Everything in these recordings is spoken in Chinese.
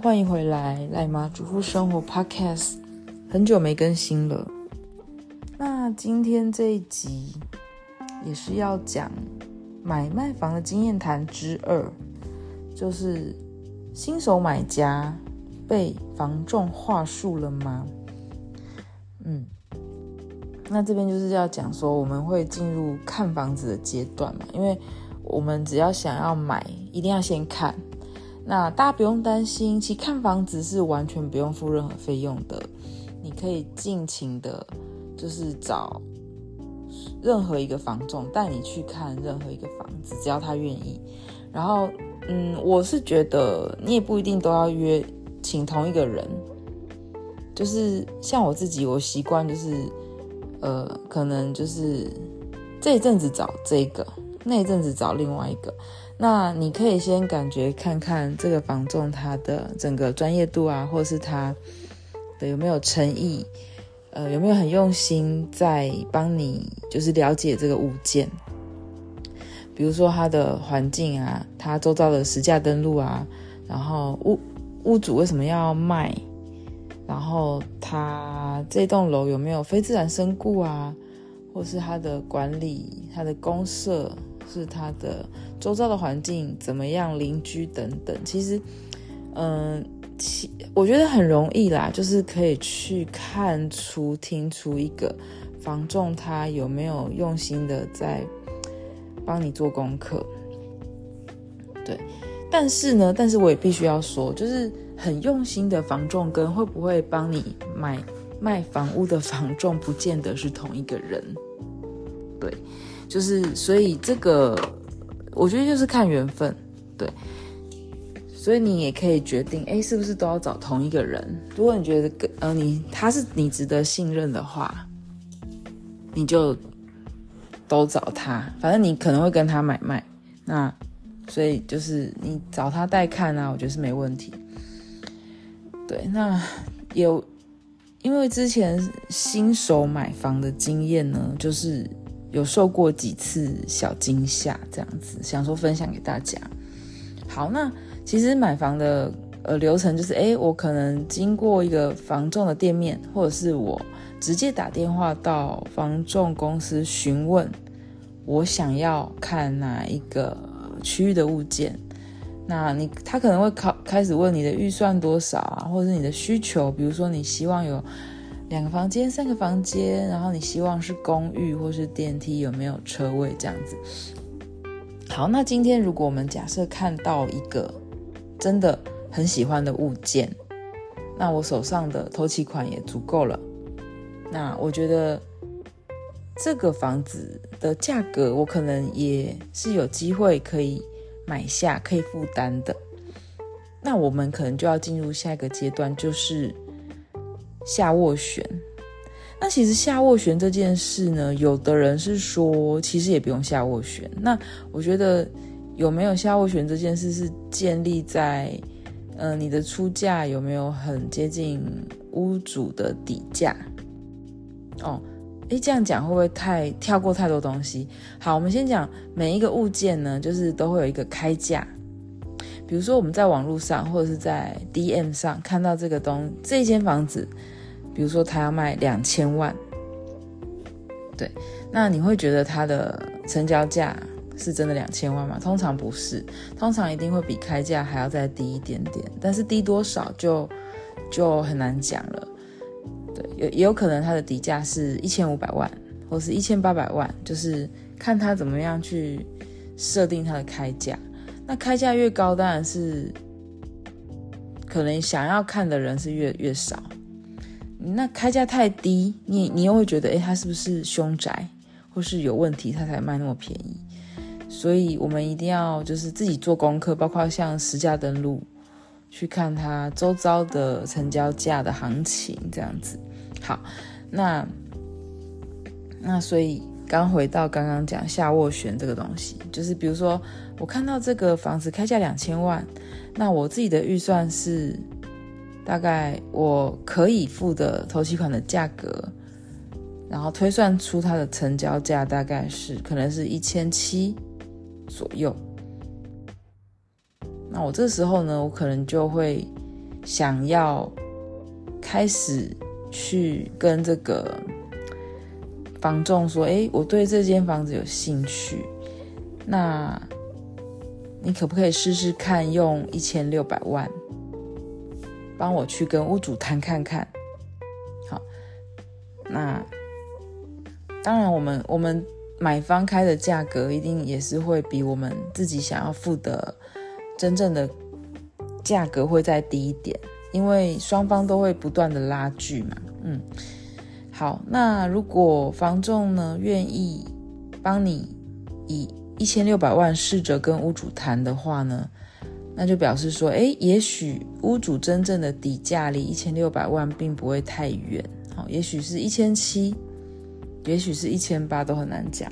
欢迎回来，赖妈主妇生活 Podcast，很久没更新了。那今天这一集也是要讲买卖房的经验谈之二，就是新手买家被房仲话术了吗？嗯，那这边就是要讲说，我们会进入看房子的阶段嘛，因为我们只要想要买，一定要先看。那大家不用担心，其实看房子是完全不用付任何费用的，你可以尽情的，就是找任何一个房仲带你去看任何一个房子，只要他愿意。然后，嗯，我是觉得你也不一定都要约请同一个人，就是像我自己，我习惯就是，呃，可能就是这一阵子找这个，那一阵子找另外一个。那你可以先感觉看看这个房仲他的整个专业度啊，或是他的有没有诚意，呃，有没有很用心在帮你就是了解这个物件。比如说他的环境啊，他周遭的实价登录啊，然后屋屋主为什么要卖，然后他这栋楼有没有非自然身故啊，或是他的管理、他的公社。是他的周遭的环境怎么样，邻居等等，其实，嗯，其我觉得很容易啦，就是可以去看出、听出一个房仲他有没有用心的在帮你做功课。对，但是呢，但是我也必须要说，就是很用心的房仲跟会不会帮你买卖房屋的房仲，不见得是同一个人。对。就是，所以这个我觉得就是看缘分，对。所以你也可以决定，哎，是不是都要找同一个人？如果你觉得，呃，你他是你值得信任的话，你就都找他。反正你可能会跟他买卖，那所以就是你找他代看啊，我觉得是没问题。对，那有因为之前新手买房的经验呢，就是。有受过几次小惊吓，这样子想说分享给大家。好，那其实买房的呃流程就是，诶，我可能经过一个房仲的店面，或者是我直接打电话到房仲公司询问，我想要看哪一个区域的物件。那你他可能会考开始问你的预算多少啊，或者是你的需求，比如说你希望有。两个房间、三个房间，然后你希望是公寓或是电梯，有没有车位这样子？好，那今天如果我们假设看到一个真的很喜欢的物件，那我手上的头期款也足够了，那我觉得这个房子的价格我可能也是有机会可以买下，可以负担的。那我们可能就要进入下一个阶段，就是。下斡旋，那其实下斡旋这件事呢，有的人是说，其实也不用下斡旋。那我觉得有没有下斡旋这件事，是建立在，呃，你的出价有没有很接近屋主的底价？哦，诶，这样讲会不会太跳过太多东西？好，我们先讲每一个物件呢，就是都会有一个开价。比如说我们在网络上或者是在 DM 上看到这个东这间房子。比如说他要卖两千万，对，那你会觉得他的成交价是真的两千万吗？通常不是，通常一定会比开价还要再低一点点，但是低多少就就很难讲了。对，也也有可能他的底价是一千五百万，或是一千八百万，就是看他怎么样去设定他的开价。那开价越高，当然是可能想要看的人是越越少。那开价太低，你你又会觉得，诶，他是不是凶宅，或是有问题，他才卖那么便宜？所以我们一定要就是自己做功课，包括像实价登录，去看他周遭的成交价的行情，这样子。好，那那所以刚回到刚刚讲下斡旋这个东西，就是比如说我看到这个房子开价两千万，那我自己的预算是。大概我可以付的头期款的价格，然后推算出它的成交价大概是可能是一千七左右。那我这时候呢，我可能就会想要开始去跟这个房仲说：“诶，我对这间房子有兴趣，那你可不可以试试看用一千六百万帮我去跟屋主谈看看？”好，那当然，我们我们买方开的价格一定也是会比我们自己想要付的真正的价格会再低一点，因为双方都会不断的拉锯嘛。嗯，好，那如果房仲呢愿意帮你以一千六百万试着跟屋主谈的话呢，那就表示说，诶，也许屋主真正的底价离一千六百万并不会太远，好，也许是一千七，也许是一千八，都很难讲，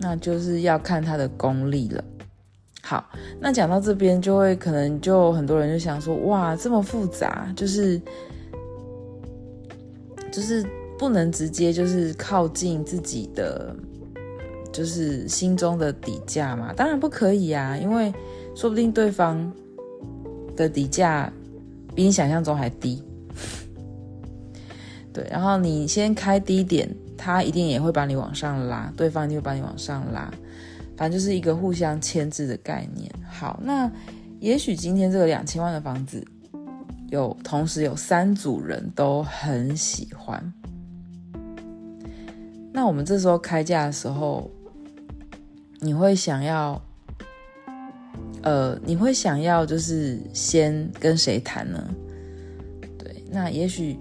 那就是要看他的功力了。好，那讲到这边，就会可能就很多人就想说，哇，这么复杂，就是就是不能直接就是靠近自己的，就是心中的底价嘛？当然不可以啊，因为说不定对方的底价比你想象中还低。对，然后你先开低点，他一定也会把你往上拉，对方一定会把你往上拉。反正就是一个互相牵制的概念。好，那也许今天这个两千万的房子，有同时有三组人都很喜欢。那我们这时候开价的时候，你会想要，呃，你会想要就是先跟谁谈呢？对，那也许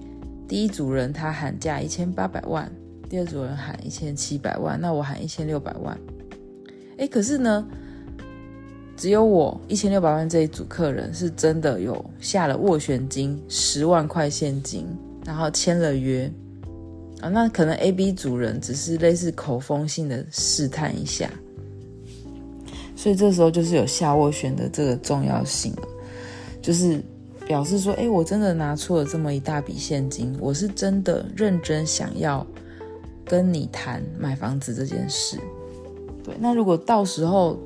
第一组人他喊价一千八百万，第二组人喊一千七百万，那我喊一千六百万。哎，可是呢，只有我一千六百万这一组客人是真的有下了斡旋金十万块现金，然后签了约啊。那可能 A、B 组人只是类似口风性的试探一下，所以这时候就是有下斡旋的这个重要性了，就是表示说，哎，我真的拿出了这么一大笔现金，我是真的认真想要跟你谈买房子这件事。对，那如果到时候，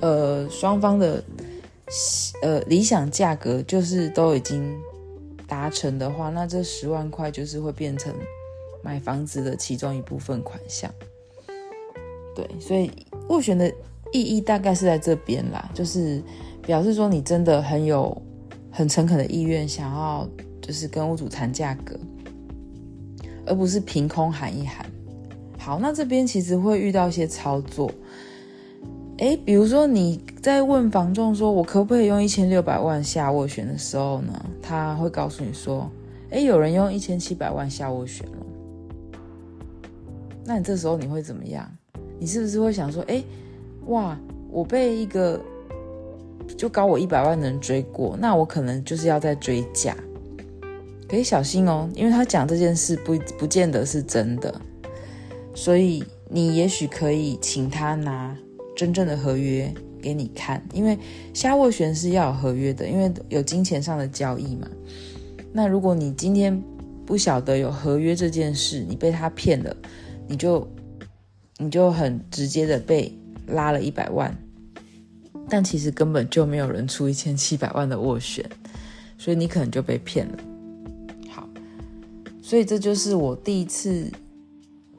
呃，双方的呃理想价格就是都已经达成的话，那这十万块就是会变成买房子的其中一部分款项。对，所以斡旋的意义大概是在这边啦，就是表示说你真的很有很诚恳的意愿，想要就是跟屋主谈价格，而不是凭空喊一喊。好，那这边其实会遇到一些操作，诶，比如说你在问房仲说，我可不可以用一千六百万下斡旋的时候呢，他会告诉你说，诶，有人用一千七百万下斡旋了，那你这时候你会怎么样？你是不是会想说，诶，哇，我被一个就高我一百万的人追过，那我可能就是要再追价，可以小心哦，因为他讲这件事不不见得是真的。所以你也许可以请他拿真正的合约给你看，因为下斡旋是要有合约的，因为有金钱上的交易嘛。那如果你今天不晓得有合约这件事，你被他骗了，你就你就很直接的被拉了一百万，但其实根本就没有人出一千七百万的斡旋，所以你可能就被骗了。好，所以这就是我第一次。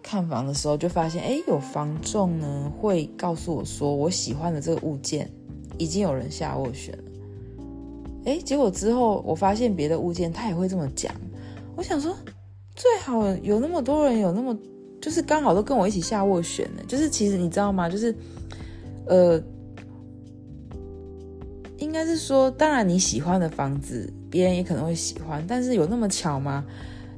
看房的时候就发现，哎，有房仲呢会告诉我说，我喜欢的这个物件已经有人下斡旋了。哎，结果之后我发现别的物件他也会这么讲。我想说，最好有那么多人有那么，就是刚好都跟我一起下斡旋呢。就是其实你知道吗？就是，呃，应该是说，当然你喜欢的房子，别人也可能会喜欢，但是有那么巧吗？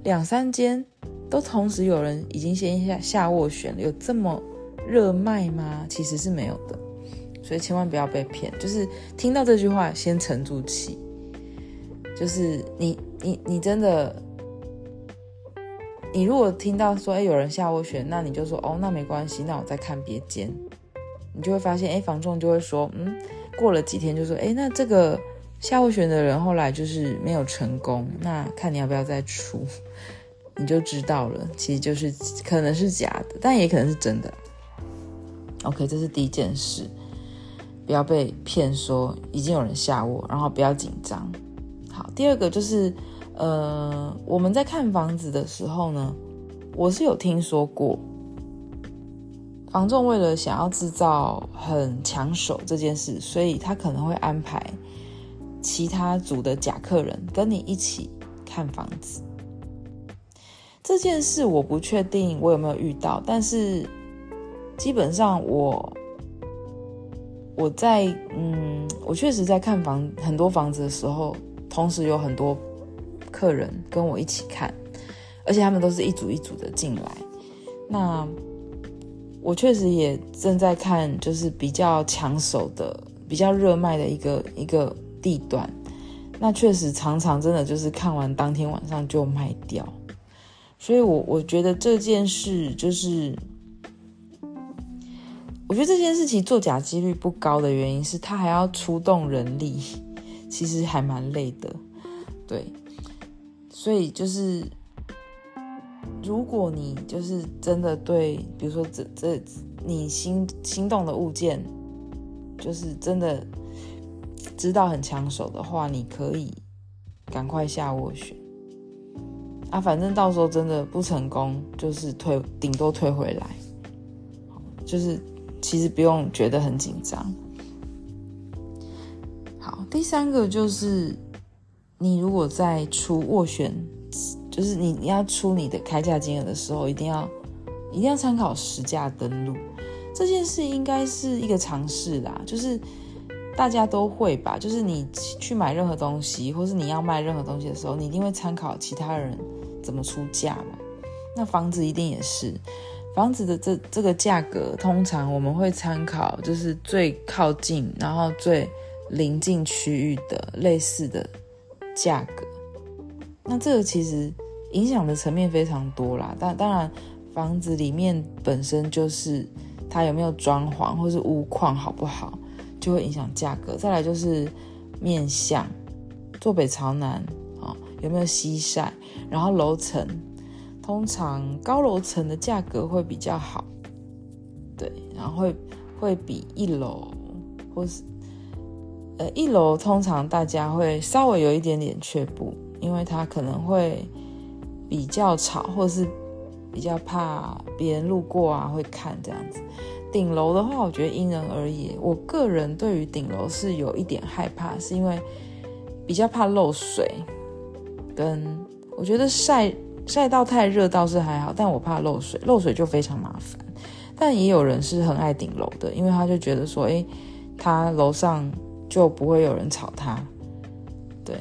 两三间。都同时有人已经先下下斡旋了，有这么热卖吗？其实是没有的，所以千万不要被骗。就是听到这句话，先沉住气。就是你你你真的，你如果听到说哎有人下斡旋，那你就说哦那没关系，那我再看别间。你就会发现哎房仲就会说嗯，过了几天就说哎那这个下斡旋的人后来就是没有成功，那看你要不要再出。你就知道了，其实就是可能是假的，但也可能是真的。OK，这是第一件事。不要被骗说已经有人下卧，然后不要紧张。好，第二个就是，呃，我们在看房子的时候呢，我是有听说过，房仲为了想要制造很抢手这件事，所以他可能会安排其他组的假客人跟你一起看房子。这件事我不确定我有没有遇到，但是基本上我。我在嗯，我确实在看房很多房子的时候，同时有很多客人跟我一起看，而且他们都是一组一组的进来。那我确实也正在看，就是比较抢手的、比较热卖的一个一个地段。那确实常常真的就是看完当天晚上就卖掉，所以我我觉得这件事就是。我觉得这件事情作假几率不高的原因是，他还要出动人力，其实还蛮累的，对。所以就是，如果你就是真的对，比如说这这你心心动的物件，就是真的知道很抢手的话，你可以赶快下斡旋啊，反正到时候真的不成功，就是退，顶多退回来，就是。其实不用觉得很紧张。好，第三个就是，你如果在出斡旋，就是你你要出你的开价金额的时候，一定要一定要参考实价登录。这件事应该是一个常识啦，就是大家都会吧。就是你去买任何东西，或是你要卖任何东西的时候，你一定会参考其他人怎么出价嘛。那房子一定也是。房子的这这个价格，通常我们会参考就是最靠近，然后最临近区域的类似的价格。那这个其实影响的层面非常多啦。但当然，房子里面本身就是它有没有装潢，或是屋况好不好，就会影响价格。再来就是面向，坐北朝南啊，有没有西晒，然后楼层。通常高楼层的价格会比较好，对，然后会会比一楼或是呃一楼通常大家会稍微有一点点却步，因为它可能会比较吵，或是比较怕别人路过啊会看这样子。顶楼的话，我觉得因人而异。我个人对于顶楼是有一点害怕，是因为比较怕漏水，跟我觉得晒。晒到太热倒是还好，但我怕漏水，漏水就非常麻烦。但也有人是很爱顶楼的，因为他就觉得说，诶，他楼上就不会有人吵他。对，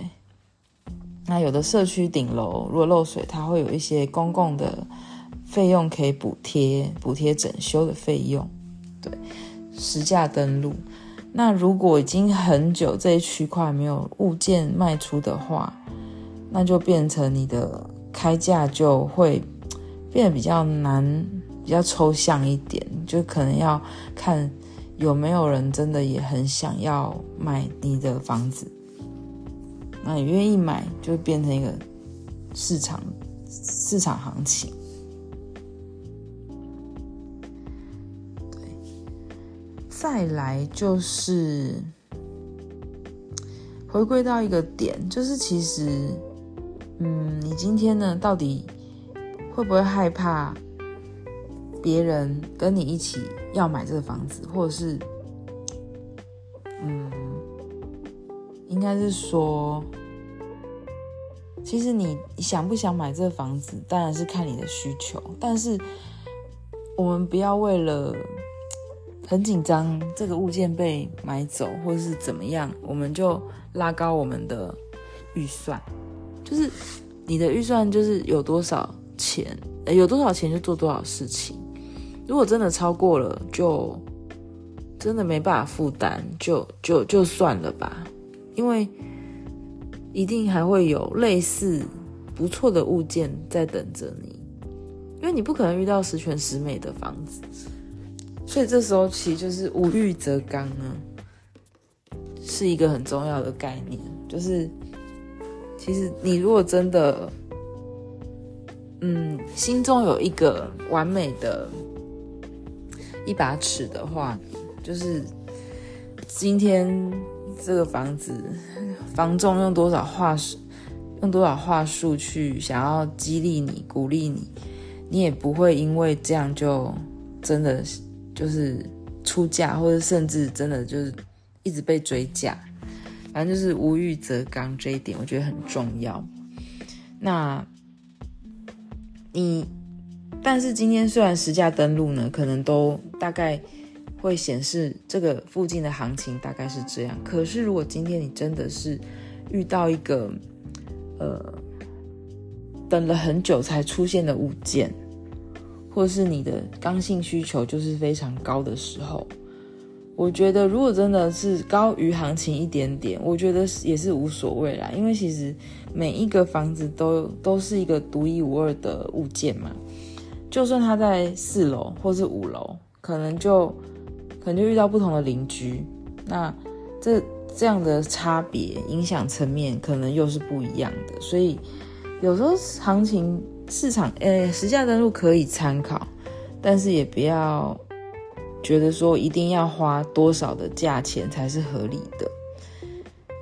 那有的社区顶楼如果漏水，它会有一些公共的费用可以补贴，补贴整修的费用。对，实价登录。那如果已经很久这一区块没有物件卖出的话，那就变成你的。开价就会变得比较难，比较抽象一点，就可能要看有没有人真的也很想要买你的房子，那你愿意买，就变成一个市场市场行情。再来就是回归到一个点，就是其实。嗯，你今天呢，到底会不会害怕别人跟你一起要买这个房子，或者是，嗯，应该是说，其实你想不想买这个房子，当然是看你的需求，但是我们不要为了很紧张这个物件被买走，或者是怎么样，我们就拉高我们的预算。就是你的预算就是有多少钱，有多少钱就做多少事情。如果真的超过了，就真的没办法负担，就就就算了吧。因为一定还会有类似不错的物件在等着你，因为你不可能遇到十全十美的房子，所以这时候其实就是无欲则刚呢，是一个很重要的概念，就是。其实，你如果真的，嗯，心中有一个完美的一把尺的话，就是今天这个房子房仲用多少话术，用多少话术去想要激励你、鼓励你，你也不会因为这样就真的就是出价，或者甚至真的就是一直被追价。反正就是无欲则刚这一点，我觉得很重要。那你，但是今天虽然实价登录呢，可能都大概。会显示这个附近的行情大概是这样。可是如果今天你真的是遇到一个呃等了很久才出现的物件，或是你的刚性需求就是非常高的时候，我觉得如果真的是高于行情一点点，我觉得也是无所谓啦。因为其实每一个房子都都是一个独一无二的物件嘛，就算它在四楼或是五楼，可能就。可能就遇到不同的邻居，那这这样的差别影响层面可能又是不一样的，所以有时候行情市场，诶，实价登录可以参考，但是也不要觉得说一定要花多少的价钱才是合理的，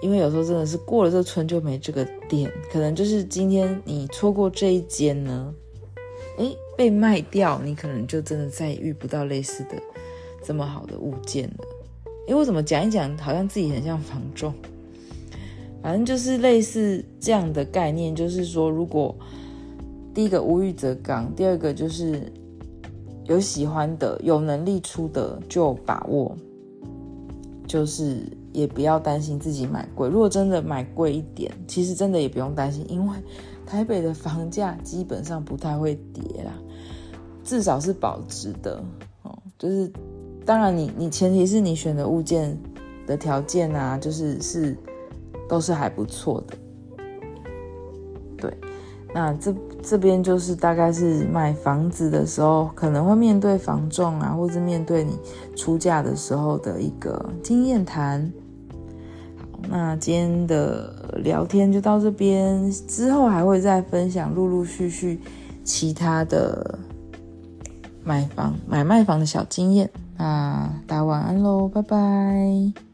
因为有时候真的是过了这村就没这个店，可能就是今天你错过这一间呢，诶，被卖掉，你可能就真的再也遇不到类似的。这么好的物件了，因为我怎么讲一讲，好像自己很像房仲，反正就是类似这样的概念，就是说，如果第一个无欲则刚，第二个就是有喜欢的、有能力出的就把握，就是也不要担心自己买贵。如果真的买贵一点，其实真的也不用担心，因为台北的房价基本上不太会跌啦，至少是保值的哦，就是。当然你，你前提是你选的物件的条件啊，就是是都是还不错的。对，那这这边就是大概是买房子的时候可能会面对房仲啊，或是面对你出价的时候的一个经验谈。那今天的聊天就到这边，之后还会再分享陆陆续续其他的买房买卖房的小经验。那大家晚安喽，拜拜。